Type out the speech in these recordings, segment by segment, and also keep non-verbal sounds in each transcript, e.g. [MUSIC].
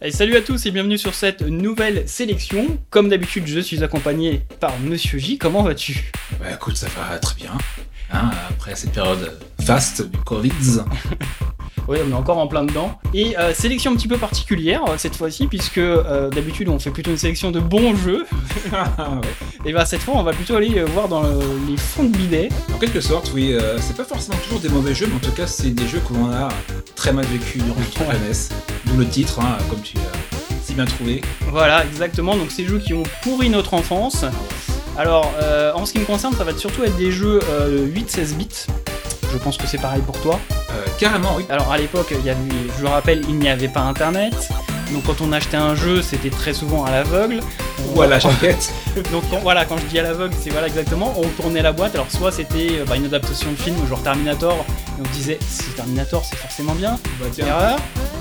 Et salut à tous et bienvenue sur cette nouvelle sélection. Comme d'habitude, je suis accompagné par Monsieur J. Comment vas-tu? Bah écoute, ça va très bien. Hein, après cette période faste du Covid. [LAUGHS] Oui, on est encore en plein dedans. Et euh, sélection un petit peu particulière euh, cette fois-ci, puisque euh, d'habitude on fait plutôt une sélection de bons jeux. [LAUGHS] Et bah cette fois on va plutôt aller voir dans le- les fonds de bidet. En quelque sorte, oui, euh, c'est pas forcément toujours des mauvais jeux, mais en tout cas, c'est des jeux qu'on a très mal vécu durant notre jeunesse. D'où le titre, hein, comme tu as si bien trouvé. Voilà, exactement. Donc ces jeux qui ont pourri notre enfance. Alors euh, en ce qui me concerne, ça va surtout être des jeux euh, 8-16 bits. Je pense que c'est pareil pour toi. Euh, carrément, oui. Alors à l'époque, il y avait, je le rappelle, il n'y avait pas internet. Donc quand on achetait un jeu, c'était très souvent à l'aveugle. Ou à la jaquette. [LAUGHS] Donc quand- voilà, quand je dis à l'aveugle, c'est voilà exactement, on tournait la boîte. Alors soit c'était euh, bah, une adaptation de film, genre Terminator, et on se disait c'est Terminator, c'est forcément bien. Bah. Erreur.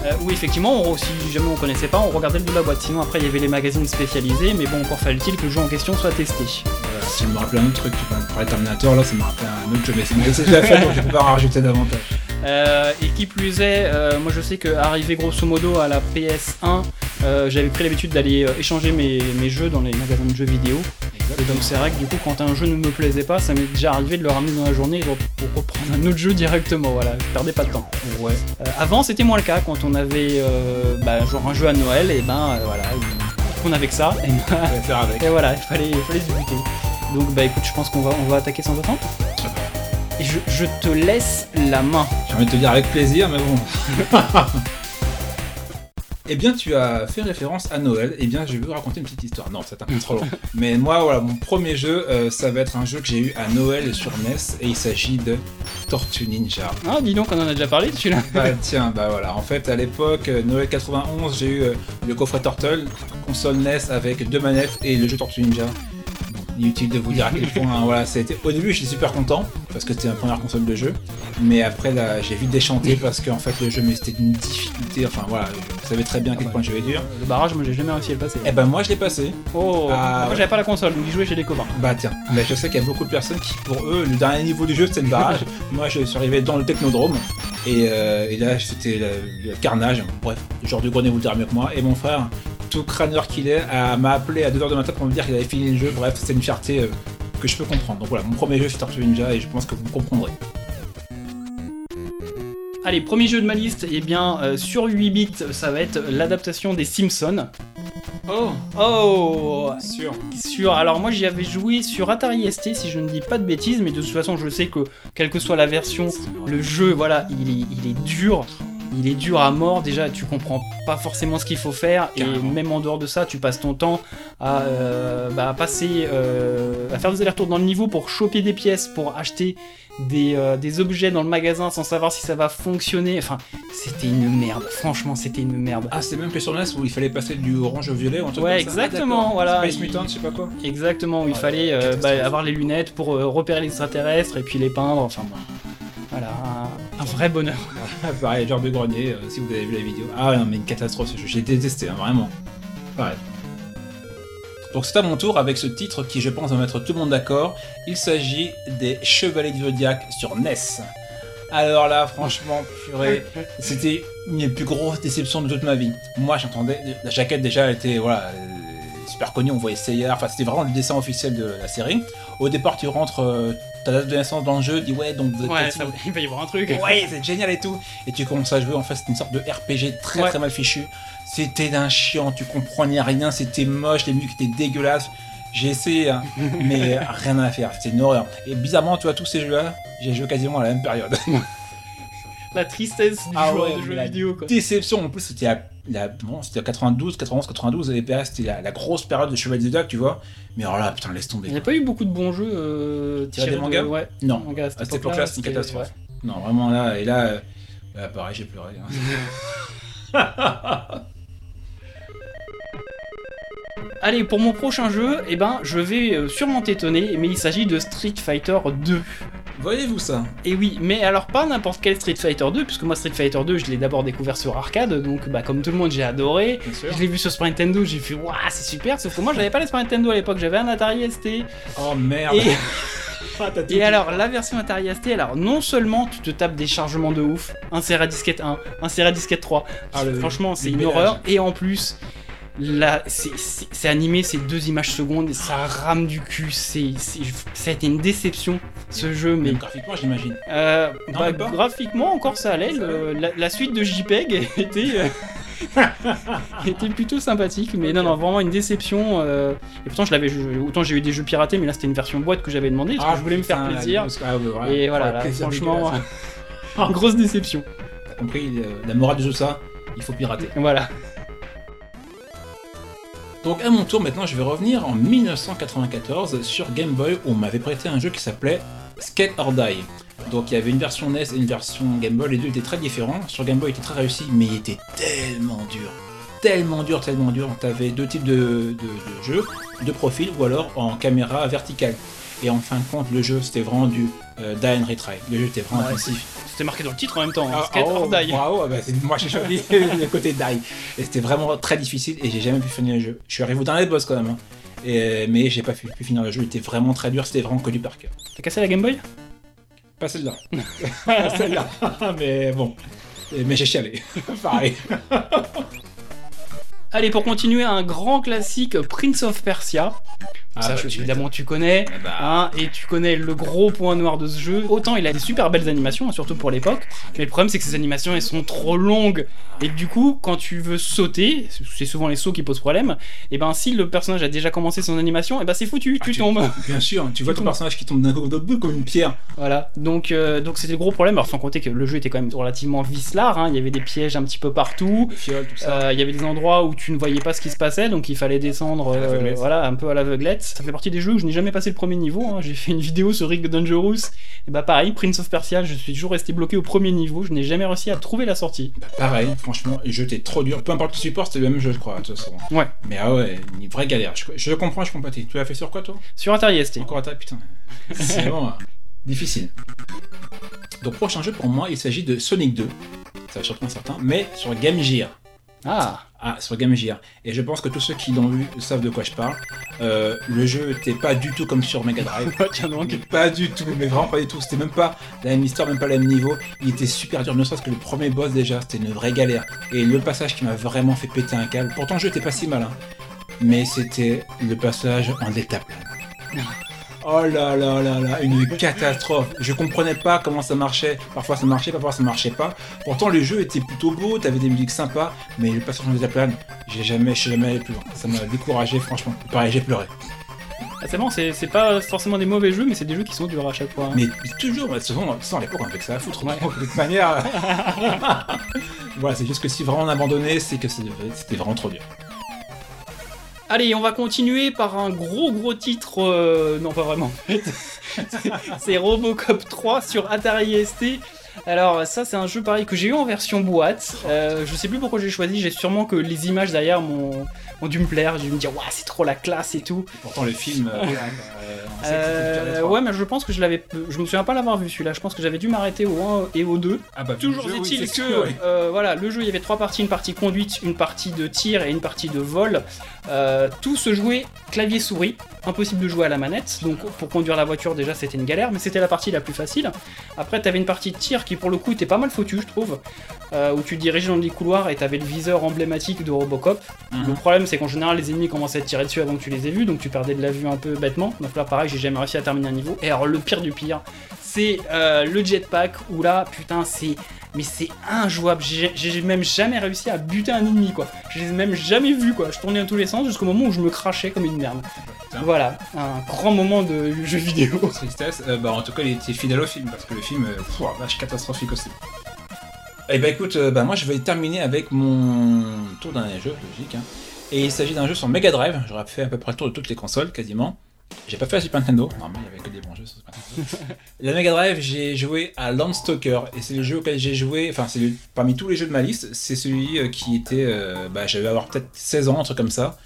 Euh, ou effectivement, on, si jamais on connaissait pas, on regardait le bout de la boîte. Sinon après il y avait les magazines spécialisés, mais bon, encore fallait-il que le jeu en question soit testé. Voilà, si je me rappelle un autre truc, tu parlais de Terminator, là, ça me rappelle un autre jeu, mais c'est mais c'est déjà fait, donc je peux pas en rajouter davantage. Euh, et qui plus est, euh, moi je sais qu'arrivé grosso modo à la PS1, euh, j'avais pris l'habitude d'aller échanger mes, mes jeux dans les magasins de jeux vidéo. Et donc c'est vrai que du coup quand un jeu ne me plaisait pas, ça m'est déjà arrivé de le ramener dans la journée pour reprendre un autre jeu directement, voilà, je perdais pas de temps. Ouais. Avant c'était moins le cas, quand on avait bah, genre un jeu à Noël, et ben voilà, il- on avait que ça, et, ben, On va faire avec. et voilà, il fallait, il fallait se buter. Donc bah écoute, je pense qu'on va, on va attaquer sans attendre. Et je, je te laisse la main. J'ai envie de te dire avec plaisir, mais bon. [LAUGHS] Eh bien, tu as fait référence à Noël. Eh bien, je vais vous raconter une petite histoire. Non, c'est un peu trop long. [LAUGHS] Mais moi, voilà, mon premier jeu, euh, ça va être un jeu que j'ai eu à Noël sur NES, et il s'agit de Tortue Ninja. Ah, dis donc, on en a déjà parlé de celui-là. Bah tiens, bah voilà. En fait, à l'époque, euh, Noël 91, j'ai eu euh, le coffret Turtle, console NES avec deux manettes et le jeu Tortue Ninja. Inutile de vous dire à quel point, hein, voilà, été... Au début, j'étais super content, parce que c'était ma première console de jeu. Mais après, là, j'ai vite déchanté, parce qu'en fait, le jeu, mais c'était d'une difficulté. Enfin, voilà, vous savez très bien à quel point je vais dur. Le barrage, moi j'ai jamais réussi à le passer. Eh ben, moi, je l'ai passé. Oh, Ah, moi j'avais pas la console, donc j'y jouais chez des copains. Bah tiens, bah, je sais qu'il y a beaucoup de personnes qui, pour eux, le dernier niveau du jeu, c'était le barrage. [LAUGHS] Moi, je suis arrivé dans le technodrome. Et, euh, et là, c'était le, le carnage. Bref, le genre de grenouille vous le dira mieux que moi. Et mon frère, tout crâneur qu'il est, m'a appelé à 2h de matin pour me dire qu'il avait fini le jeu. Bref, c'est une fierté euh, que je peux comprendre. Donc voilà, mon premier jeu, c'est Tortue Ninja et je pense que vous me comprendrez. Allez, premier jeu de ma liste, et bien euh, sur 8 bits, ça va être l'adaptation des Simpsons. Oh, Oh sûr. Sur, alors moi j'y avais joué sur Atari ST si je ne dis pas de bêtises, mais de toute façon je sais que quelle que soit la version, le jeu voilà, il est, il est dur. Il est dur à mort, déjà tu comprends pas forcément ce qu'il faut faire, et même en dehors de ça, tu passes ton temps à, euh, bah, à passer, euh, à faire des allers-retours dans le niveau pour choper des pièces, pour acheter des, euh, des objets dans le magasin sans savoir si ça va fonctionner. Enfin, c'était une merde, franchement c'était une merde. Ah, c'est même que sur NES où il fallait passer du orange au violet un truc Ouais, comme ça. Ah, exactement, d'accord. voilà. Space Mutant, je sais pas quoi. Exactement, où il Ouais, fallait euh, bah, avoir les lunettes pour euh, repérer les extraterrestres et puis les peindre, enfin bon. Voilà, un, un vrai bonheur. [LAUGHS] Pareil, genre de grenier, euh, si vous avez vu la vidéo. Ah ouais, non, mais une catastrophe ce jeu, j'ai détesté, hein, vraiment. Pareil. Donc c'est à mon tour avec ce titre qui, je pense, va mettre tout le monde d'accord. Il s'agit des Chevaliers du Zodiac sur NES. Alors là, franchement, purée, [LAUGHS] c'était une des plus grosses déceptions de toute ma vie. Moi, j'entendais, la jaquette déjà, elle était, voilà, super connue, on voyait Seiya, enfin, c'était vraiment le dessin officiel de la série. Au départ, tu rentres euh, ta date de naissance dans le jeu, dis ouais, donc Ouais, ça- il va y avoir un truc. Ouais, c'est génial et tout. Et tu commences à jouer, en fait, c'est une sorte de RPG très Ouais. très mal fichu. C'était d'un chiant, tu comprenais rien, c'était moche, les musiques étaient dégueulasses. J'ai essayé, hein, [LAUGHS] mais rien à faire, c'était une horreur. Et bizarrement, tu vois, tous ces jeux-là, j'ai joué quasiment à la même période. La tristesse du Ah joueur ouais, de jeux vidéo quoi. Déception, en plus, c'était à, la, bon, c'était à 92, 91, 92, et PS, c'était la, la grosse période de Chevalier du Zodiac, tu vois. Mais alors là, putain, laisse tomber. Il n'y a pas eu beaucoup de bons jeux euh, Tirés des de- mangas? Ouais, Non, mangas à cette cette époque-là, c'était une catastrophe. Non, vraiment là, et là, euh, bah, pareil, j'ai pleuré. hein. [LAUGHS] Allez, pour mon prochain jeu, eh ben, je vais euh, sûrement t'étonner, mais il s'agit de Street Fighter 2. Voyez-vous ça Et oui, mais alors pas n'importe quel Street Fighter 2, puisque moi Street Fighter 2, je l'ai d'abord découvert sur arcade, donc bah, comme tout le monde, j'ai adoré. Bien sûr. Je l'ai vu sur Super Nintendo, j'ai fait waouh, c'est super, sauf que moi j'avais pas la Super Nintendo à l'époque, j'avais un Atari ST. Oh merde Et, [LAUGHS] Ah, Et alors, la version Atari ST, alors non seulement tu te tapes des chargements de ouf, insert à disquette 1, insert à disquette 3, Ah, le- franchement c'est une horreur, et en plus, là, c'est- animé, c'est deux images secondes, et ça rame du cul, c'est ça a été une déception ce jeu, mais Même graphiquement, j'imagine. euh, bah, graphiquement encore ça allait, le- la, la suite de JPEG [LAUGHS] était, euh, [LAUGHS] était plutôt sympathique, mais non, non, vraiment une déception, euh, et pourtant je l'avais, autant j'ai eu des jeux piratés, mais là c'était une version boîte que j'avais demandé, parce que je voulais me faire plaisir. ah, ouais. Et voilà, là, franchement, [LAUGHS] grosse déception. T'as compris la morale de tout ça Il faut pirater. Voilà. Donc à mon tour maintenant, je vais revenir en 1994 sur Game Boy où on m'avait prêté un jeu qui s'appelait Skate or Die. Donc il y avait une version NES et une version Game Boy, les deux étaient très différents. Sur Game Boy, il était très réussi, mais il était tellement dur. Tellement dur, tellement dur. T'avais deux types de, de- de jeux, de profil ou alors en caméra verticale. Et en fin de compte, le jeu c'était vraiment du euh, die and retry. Le jeu était vraiment Ouais, intensif. C'était marqué dans le titre en même temps. hein, Ah, Skate oh, or Die. Bravo, ah bah, c'est- moi j'ai choisi [LAUGHS] le côté die. Et c'était vraiment très difficile et j'ai jamais pu finir le jeu. Je suis arrivé au dernier boss quand même. hein. Et, euh, mais j'ai pas pu, pu finir le jeu, il était vraiment très dur, c'était vraiment connu par cœur. T'as cassé la Game Boy? Pas celle-là. Pas celle-là. [LAUGHS] mais bon. Mais j'ai chialé. [LAUGHS] Pareil. Allez, pour continuer, un grand classique, Prince of Persia. Ah, ça, bah, je- tu évidemment, tu connais. m'étonnes. Bah, hein, et tu connais le gros point noir de ce jeu. Autant il a des super belles animations, hein, surtout pour l'époque. Mais le problème, c'est que ces animations, elles sont trop longues. Et du coup, quand tu veux sauter, c'est souvent les sauts qui posent problème. Et ben, si le personnage a déjà commencé son animation, et ben c'est foutu, Ah, tu tu- tombes. Bien sûr, tu vois ton tombes. personnage qui tombe d'un coup d'un comme une pierre. Voilà, donc euh, donc c'était le gros problème. Alors sans compter que le jeu était quand même relativement vicelard, hein. il y avait des pièges un petit peu partout. Les fioles, tout ça. Euh, Il y avait des endroits où tu ne voyais pas ce qui se passait, donc il fallait descendre, euh, voilà, un peu à l'aveuglette. Ça fait partie des jeux où je n'ai jamais passé le premier niveau. hein. J'ai fait une vidéo sur Rig Dangerous, et bah pareil, Prince of Persia, je suis toujours resté bloqué au premier niveau. Je n'ai jamais réussi à trouver la sortie. Bah, pareil, franchement, le jeu était trop dur. Peu importe le support, c'était le même jeu, je crois, de toute façon. Ouais. Mais ah ouais, une vraie galère. Je, je comprends, je compatis. Tu l'as fait sur quoi, toi? Sur Atari ST. Encore ta putain. [LAUGHS] C'est vraiment euh, difficile. Donc, prochain jeu pour moi, il s'agit de Sonic 2. Ça va surprendre certains, mais sur Game Gear. Ah, Ah, sur Game Gear. Et je pense que tous ceux qui l'ont vu savent de quoi je parle. Euh, le jeu était pas du tout comme sur Mega Drive. [LAUGHS] tiens donc. Pas du tout, mais vraiment pas du tout. C'était même pas la même histoire, même pas le même niveau. Il était super dur, ne serait-ce que le premier boss déjà, c'était une vraie galère. Et le passage qui m'a vraiment fait péter un câble. Pourtant, le jeu était pas si mal, hein. mais c'était le passage en détaplane. Oh là là là là, une catastrophe. Je comprenais pas comment ça marchait. Parfois ça marchait, parfois ça marchait pas. Pourtant le jeu était plutôt beau, t'avais des musiques sympas, mais le passage en détaplane, j'ai jamais, je suis jamais allé plus loin. Ça m'a découragé, franchement. Pareil, j'ai pleuré. Ah, c'est bon, c'est pas forcément des mauvais jeux, mais c'est des jeux qui sont durs à chaque fois. hein. Mais toujours, toute façon, à l'époque, on avait que ça à foutre. Ouais. De toute manière. [LAUGHS] voilà, c'est juste que si vraiment on a abandonné, c'est que c'était vraiment trop dur. Allez, on va continuer par un gros gros titre. euh, Non, pas vraiment. C'est- [LAUGHS] c'est Robocop 3 sur Atari ST. Alors ça c'est un jeu pareil que j'ai eu en version boîte. Euh, je sais plus pourquoi j'ai choisi. J'ai sûrement que les images derrière m'ont ont dû me plaire. J'ai dû me dire waouh c'est trop la classe et tout. Pourtant, le film. euh, euh, ouais mais je pense que je l'avais. Je me souviens pas l'avoir vu celui-là. Je pense que j'avais dû m'arrêter au 1 et au 2. Ah bah, Toujours oui, est-il que oui. euh, voilà, le jeu il y avait trois parties, une partie conduite, une partie de tir et une partie de vol. Euh, tout se jouait clavier souris, impossible de jouer à la manette. Donc pour conduire la voiture déjà c'était une galère, mais c'était la partie la plus facile. Après t'avais une partie de tir qui pour le coup était pas mal foutue je trouve, euh, où tu dirigeais dans des couloirs et t'avais le viseur emblématique de Robocop. Le Mhm. problème c'est qu'en général les ennemis commençaient à te tirer dessus avant que tu les aies vus, donc tu perdais de la vue un peu bêtement. Donc là pareil j'ai jamais réussi à terminer un niveau. Et alors le pire du pire, c'est euh, le jetpack où là putain c'est mais c'est injouable. J'ai j'ai même jamais réussi à buter un ennemi quoi. Je les ai même jamais vus quoi. Je tournais dans tous les sens jusqu'au moment où je me crachais comme une merde. Putain. Voilà, un grand moment de jeu vidéo. Tristesse. Euh, bah, en tout cas, il était fidèle au film parce que le film, euh, pff, vache catastrophique aussi. Et bah écoute, euh, bah, moi je vais terminer avec mon tour d'un jeu, logique. hein. Et il s'agit d'un jeu sur Mega Drive. J'aurais fait à peu près le tour de toutes les consoles, quasiment. J'ai pas fait la Super Nintendo, normalement il y avait que des bons jeux sur Super Nintendo. [LAUGHS] la Mega Drive, j'ai joué à Landstalker, et c'est le jeu auquel j'ai joué, enfin c'est parmi tous les jeux de ma liste, c'est celui qui était, bah j'avais avoir peut-être 16 ans, un truc comme ça.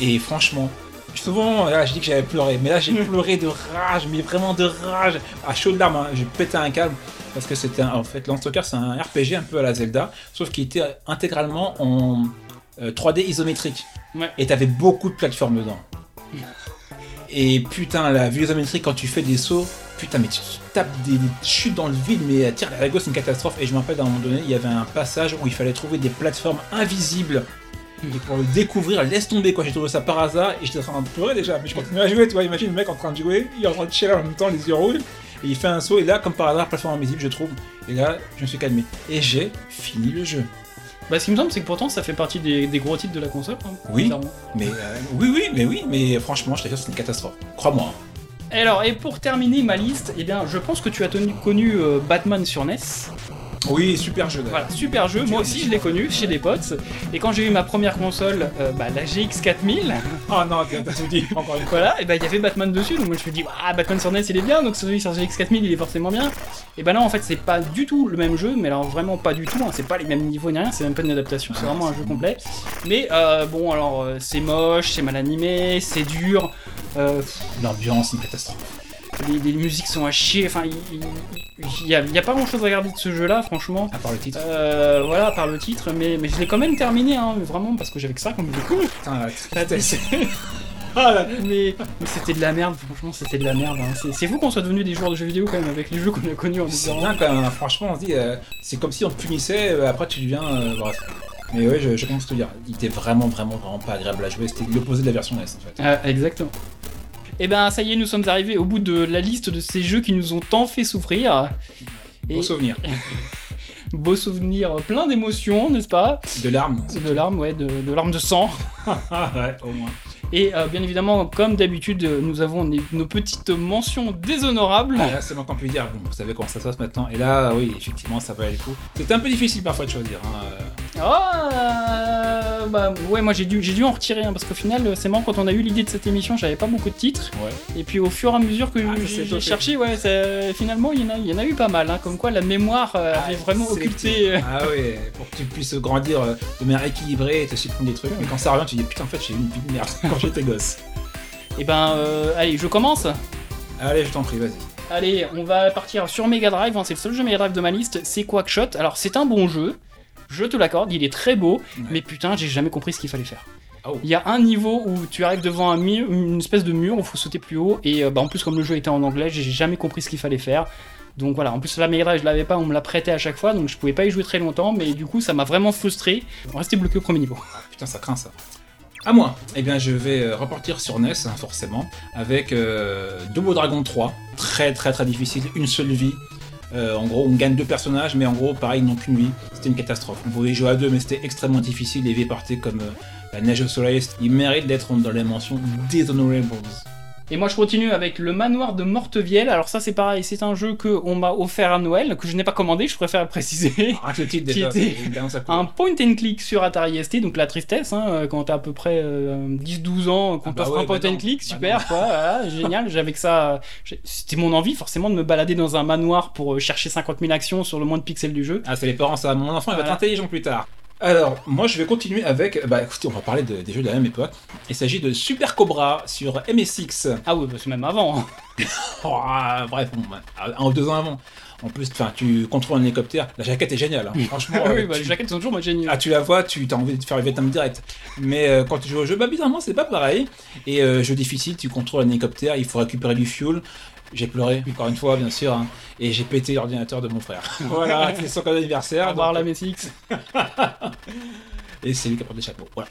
Et franchement, souvent là je dis que j'avais pleuré, mais là j'ai pleuré de rage, mais vraiment de rage, à chaudes larmes, hein. j'ai pété un câble. Parce que c'était un- en fait Landstalker c'est un RPG un peu à la Zelda, sauf qu'il était intégralement en euh, 3D isométrique. Ouais. Et t'avais beaucoup de plateformes dedans. [LAUGHS] Et putain, la visométrie quand tu fais des sauts, putain, mais tu tapes des, des chutes dans le vide, mais à tir à la gauche, c'est une catastrophe. Et je me rappelle, à un moment donné, il y avait un passage où il fallait trouver des plateformes invisibles. Et pour le découvrir, laisse tomber quoi. J'ai trouvé ça par hasard et j'étais en train de pleurer déjà. Mais je continuais à jouer, tu vois. Imagine le mec en train de jouer, il est en train de chialer en même temps, les yeux rouges. Et il fait un saut, et là, comme par hasard, plateforme invisible, je trouve. Et là, je me suis calmé. Et j'ai fini le jeu. Bah, ce qui me semble, c'est que pourtant, ça fait partie des, des gros titres de la console. hein, Oui. Mais euh, oui, oui, mais oui, mais franchement, je t'assure, c'est une catastrophe. Crois-moi. Et Alors, et pour terminer ma liste, eh bien, je pense que tu as tenu- connu euh, Batman sur NES. Oui, super jeu. d'ailleurs. Voilà, super jeu. Moi aussi, je l'ai connu chez des potes. Et quand j'ai eu ma première console, euh, bah, la GX 4000, Oh non, t'as t'as tout dit, encore une fois. voilà, et bah, il y avait Batman dessus. Donc moi, je me dis, ah, Batman sur NES, il est bien. Donc celui sur GX 4000, il est forcément bien. Et bah, non, en fait, c'est pas du tout le même jeu. Mais alors, vraiment pas du tout. hein, c'est pas les mêmes niveaux ni rien. C'est même pas une adaptation. C'est vraiment un jeu complet. Mais euh, bon, alors, euh, c'est moche, c'est mal animé, c'est dur. Euh, L'ambiance, une catastrophe. Les, les musiques sont à chier. Enfin, il il- il y, a, pas grand chose à regarder de ce jeu-là, franchement. À part le titre. Euh, voilà, par le titre, mais, mais je l'ai quand même terminé, hein, vraiment, parce que j'avais que ça comme jeu. Putain, la. [LAUGHS] Ah mais, mais c'était de la merde, franchement, c'était de la merde. hein. C'est- fou qu'on soit devenu des joueurs de jeux vidéo quand même avec les jeux qu'on a connus en C'est bien quand même, hein. franchement, on se dit, euh, c'est comme si on te punissait, euh, après tu deviens. euh, bref. Mais ouais, je, je pense te dire, il était vraiment, vraiment, vraiment pas agréable à jouer, c'était l'opposé de la version NES en fait. Ah, exactement. Et ben, ça y est, nous sommes arrivés au bout de la liste de ces jeux qui nous ont tant fait souffrir. Beau Et souvenir. [LAUGHS] beaux souvenirs, plein d'émotions, n'est-ce pas? De larmes. De larmes, ouais, de, de larmes de sang. Ah ouais, au moins. Et euh, bien évidemment, comme d'habitude, nous avons nos petites mentions déshonorables. Ah, là, c'est qu'on peut dire, bon, vous savez comment ça se passe maintenant. Et là, oui, effectivement, ça valait le coup. C'était un peu difficile parfois de choisir. hein, euh. Ah, bah ouais, moi j'ai dû, j'ai dû en retirer hein, parce qu'au final, euh, c'est marrant quand on a eu l'idée de cette émission, j'avais pas beaucoup de titres. Ouais. Et puis au fur et à mesure que Ah, ça j'ai s'est j'ai topé. cherché, ouais, ça- finalement il y, en a, il y en a eu pas mal. hein, comme quoi la mémoire euh, avait vraiment C'est- occulté. euh, Ah ouais, pour que tu puisses grandir euh, de manière équilibrée et te supprimer des trucs. Mais quand ça revient, tu dis putain, en fait, j'ai eu une vie de merde [LAUGHS] quand j'étais gosse. Et ben, euh, allez, je commence. Allez, je t'en prie, vas-y. Allez, on va partir sur Mega Drive. hein, c'est le seul jeu Mega Drive de ma liste. C'est Quackshot. Alors c'est un bon jeu. Je te l'accorde, il est très beau, Ouais. mais putain, j'ai jamais compris ce qu'il fallait faire. Oh. Il y a un niveau où tu arrives devant un mur, une espèce de mur où il faut sauter plus haut, et euh, bah, en plus, comme le jeu était en anglais, j'ai jamais compris ce qu'il fallait faire. Donc voilà, en plus la Mega Drive je l'avais pas, on me l'a prêté à chaque fois, donc je pouvais pas y jouer très longtemps, mais du coup ça m'a vraiment frustré. On restait bloqué au premier niveau. Ah, putain, ça craint ça. À moi, eh bien, je vais euh, repartir sur NES, hein, forcément, avec euh, Double Dragon 3. Très, très, très difficile, une seule vie. Euh, en gros, on gagne deux personnages, mais en gros, pareil, ils n'ont qu'une vie. C'était une catastrophe. On pouvait jouer à deux, mais c'était extrêmement difficile. Les vies comme euh, la neige au soleil. Il mérite d'être dans les mentions Dishonorables. Et moi je continue avec le manoir de Mortevielle. Alors ça c'est pareil, c'est un jeu que on m'a offert à Noël, que je n'ai pas commandé, je préfère préciser. [LAUGHS] Ah, le titre déjà, était. Un point and click sur Atari ST, donc la tristesse, hein, euh, quand t'as à peu près euh, 10-12 ans, qu'on Ah bah t'offre ouais, un point bah and non. click, Bah super, quoi, voilà, [LAUGHS] génial, j'avais que ça, c'était mon envie forcément de me balader dans un manoir pour euh, chercher 50 000 actions sur le moins de pixels du jeu. Ah, c'est les parents, ça. Mon enfant, il va être intelligent plus tard. Alors, moi, je vais continuer avec. Bah, écoutez, on va parler de- des jeux de la même époque. Il s'agit de Super Cobra sur MSX. Ah oui, bah, c'est même avant. hein. [LAUGHS] Oh, ah, bref, bon, bah, un ou deux ans avant. En plus, enfin, tu contrôles un hélicoptère. La jaquette est géniale, hein. franchement. Ah [LAUGHS] oui, euh, bah, tu- les jaquettes sont toujours moi, géniales. Ah, tu la vois, tu as envie de faire le Vietnam direct. Mais euh, quand tu joues au jeu, bah bizarrement, c'est pas pareil. Et euh, jeu difficile, tu contrôles un hélicoptère, il faut récupérer du fuel. J'ai pleuré, encore une fois, bien sûr, hein. et j'ai pété l'ordinateur de mon frère. [LAUGHS] voilà, c'est son cadeau d'anniversaire. Au revoir donc- la MSX. [LAUGHS] Et c'est lui qui apporte les chapeaux. Voilà.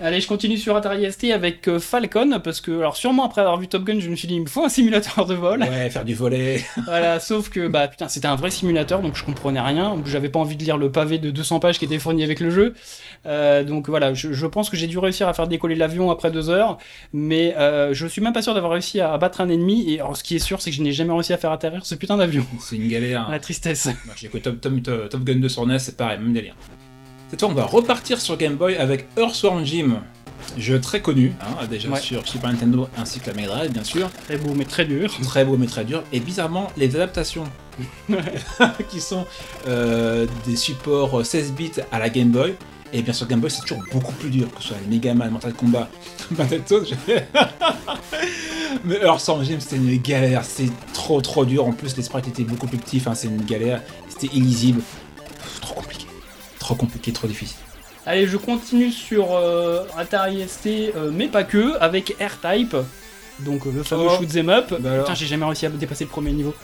Allez, je continue sur Atari ST avec euh, Falcon, parce que, alors sûrement après avoir vu Top Gun, je me suis dit, il me faut un simulateur de vol. Ouais, faire du volet. [LAUGHS] Voilà, sauf que bah putain, c'était un vrai simulateur, donc je comprenais rien. J'avais pas envie de lire le pavé de 200 pages qui était fourni avec le jeu. Euh, donc voilà, je, je pense que j'ai dû réussir à faire décoller l'avion après deux heures, mais euh, je suis même pas sûr d'avoir réussi à abattre un ennemi. Et alors, ce qui est sûr, c'est que je n'ai jamais réussi à faire atterrir ce putain d'avion. C'est une galère. [LAUGHS] La tristesse. J'ai écouté Top, Top, Top, Top Gun 2 sur NES, c'est pareil, même délire. Cette fois, on va repartir sur Game Boy avec Earthworm Jim. Jeu très connu, hein, déjà Ouais. sur Super Nintendo ainsi que la Mega Drive, bien sûr. Très beau, mais très dur. Très beau mais très dur. Et bizarrement, les adaptations [LAUGHS] qui sont euh, des supports 16 bits à la Game Boy. Et bien sûr, Game Boy, c'est toujours beaucoup plus dur, que ce soit les Mega Man, Mortal Kombat, [LAUGHS] Battletoads. [LAUGHS] Mais Earthworm Jim, c'était une galère, c'est trop trop dur. En plus, les sprites étaient beaucoup plus petits, enfin, c'est une galère. C'était illisible. Trop compliqué. Trop difficile. Allez, je continue sur euh, Atari ST, euh, mais pas que, avec R-Type. Donc euh, le fameux Oh. shoot 'em up. Bah. Putain, j'ai jamais réussi à dépasser le premier niveau.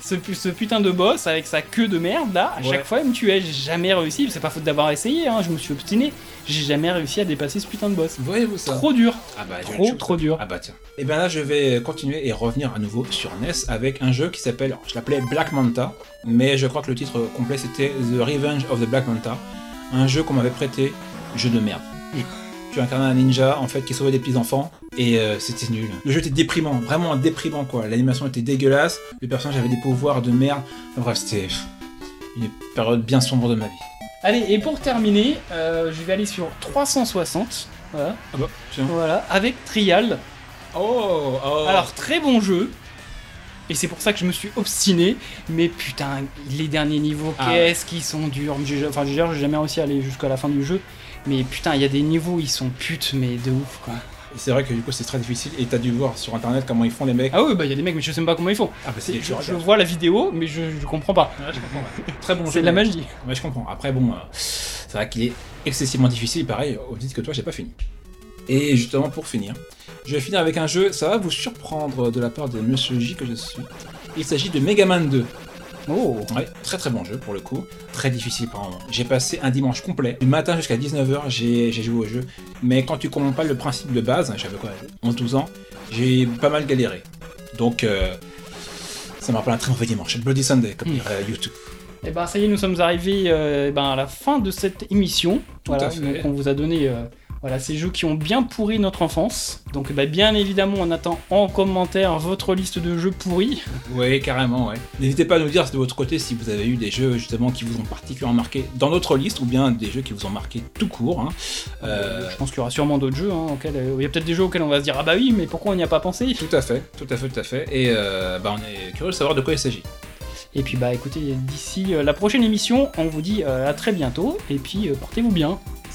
Ce, pu- ce putain de boss avec sa queue de merde là, à Ouais. chaque fois il me tuait. J'ai jamais réussi. C'est pas faute d'avoir essayé. Hein, je me suis obstiné. J'ai jamais réussi à dépasser ce putain de boss. Voyez-vous ça Trop dur. Ah bah, Trop trop dur. Ah bah tiens. Et bien là, je vais continuer et revenir à nouveau sur NES avec un jeu qui s'appelle, je l'appelais Black Manta, mais je crois que le titre complet c'était The Revenge of the Black Manta, un jeu qu'on m'avait prêté, jeu de merde. [LAUGHS] Tu incarnais un ninja en fait qui sauvait des petits enfants et euh, c'était nul. Le jeu était déprimant, vraiment déprimant quoi. L'animation était dégueulasse, les personnages avaient des pouvoirs de merde. Enfin, bref, c'était une période bien sombre de ma vie. Allez, et pour terminer, euh, je vais aller sur 360. Voilà. Ah bah tiens. Voilà, avec Trial. Oh, oh. Alors, très bon jeu. Et c'est pour ça que je me suis obstiné. Mais putain, les derniers niveaux, Ah qu'est-ce qu'ils sont durs. Enfin, j'ai jamais réussi à aller jusqu'à la fin du jeu. Mais putain, il y a des niveaux, ils sont putes, mais de ouf, quoi. Et c'est vrai que du coup c'est très difficile et t'as dû voir sur internet comment ils font les mecs. Ah oui, bah il y a des mecs, mais je sais même pas comment ils font. Ah bah C'est- Je, je vois la vidéo, mais je, je comprends pas. je comprends. [LAUGHS] Très bon C'est de la magie. Ouais, je comprends. Après, bon, euh, c'est vrai qu'il est excessivement difficile. Pareil, au titre que toi, j'ai pas fini. Et justement, pour finir, je vais finir avec un jeu, ça va vous surprendre de la part de Monsieur J que je suis. Il s'agit de Mega Man 2. Oh. Ouais, très très bon jeu pour le coup. Très difficile par moment. J'ai passé un dimanche complet, du matin jusqu'à 19h, j'ai j'ai joué au jeu. Mais quand tu comprends pas le principe de base, j'avais quoi, 11-12 ans, j'ai pas mal galéré. Donc, euh, ça m'a rappelé un très mauvais dimanche. Bloody Sunday, comme Mm. dirait YouTube. Et ben ça y est, nous sommes arrivés euh, ben, à la fin de cette émission. Tout voilà, à fait. donc on vous a donné euh, voilà, ces jeux qui ont bien pourri notre enfance. Donc ben, bien évidemment, on attend en commentaire votre liste de jeux pourris. Oui, carrément, ouais. N'hésitez pas à nous dire de votre côté si vous avez eu des jeux justement qui vous ont particulièrement marqué dans notre liste ou bien des jeux qui vous ont marqué tout court. hein. Euh, Je pense qu'il y aura sûrement d'autres jeux. hein, auxquels, euh, il y a peut-être des jeux auxquels on va se dire ah bah oui, mais pourquoi on n'y a pas pensé? Tout à fait, tout à fait, tout à fait. Et euh, bah, on est curieux de savoir de quoi il s'agit. Et puis bah écoutez, d'ici euh, la prochaine émission, on vous dit euh, à très bientôt. Et puis euh, portez-vous bien.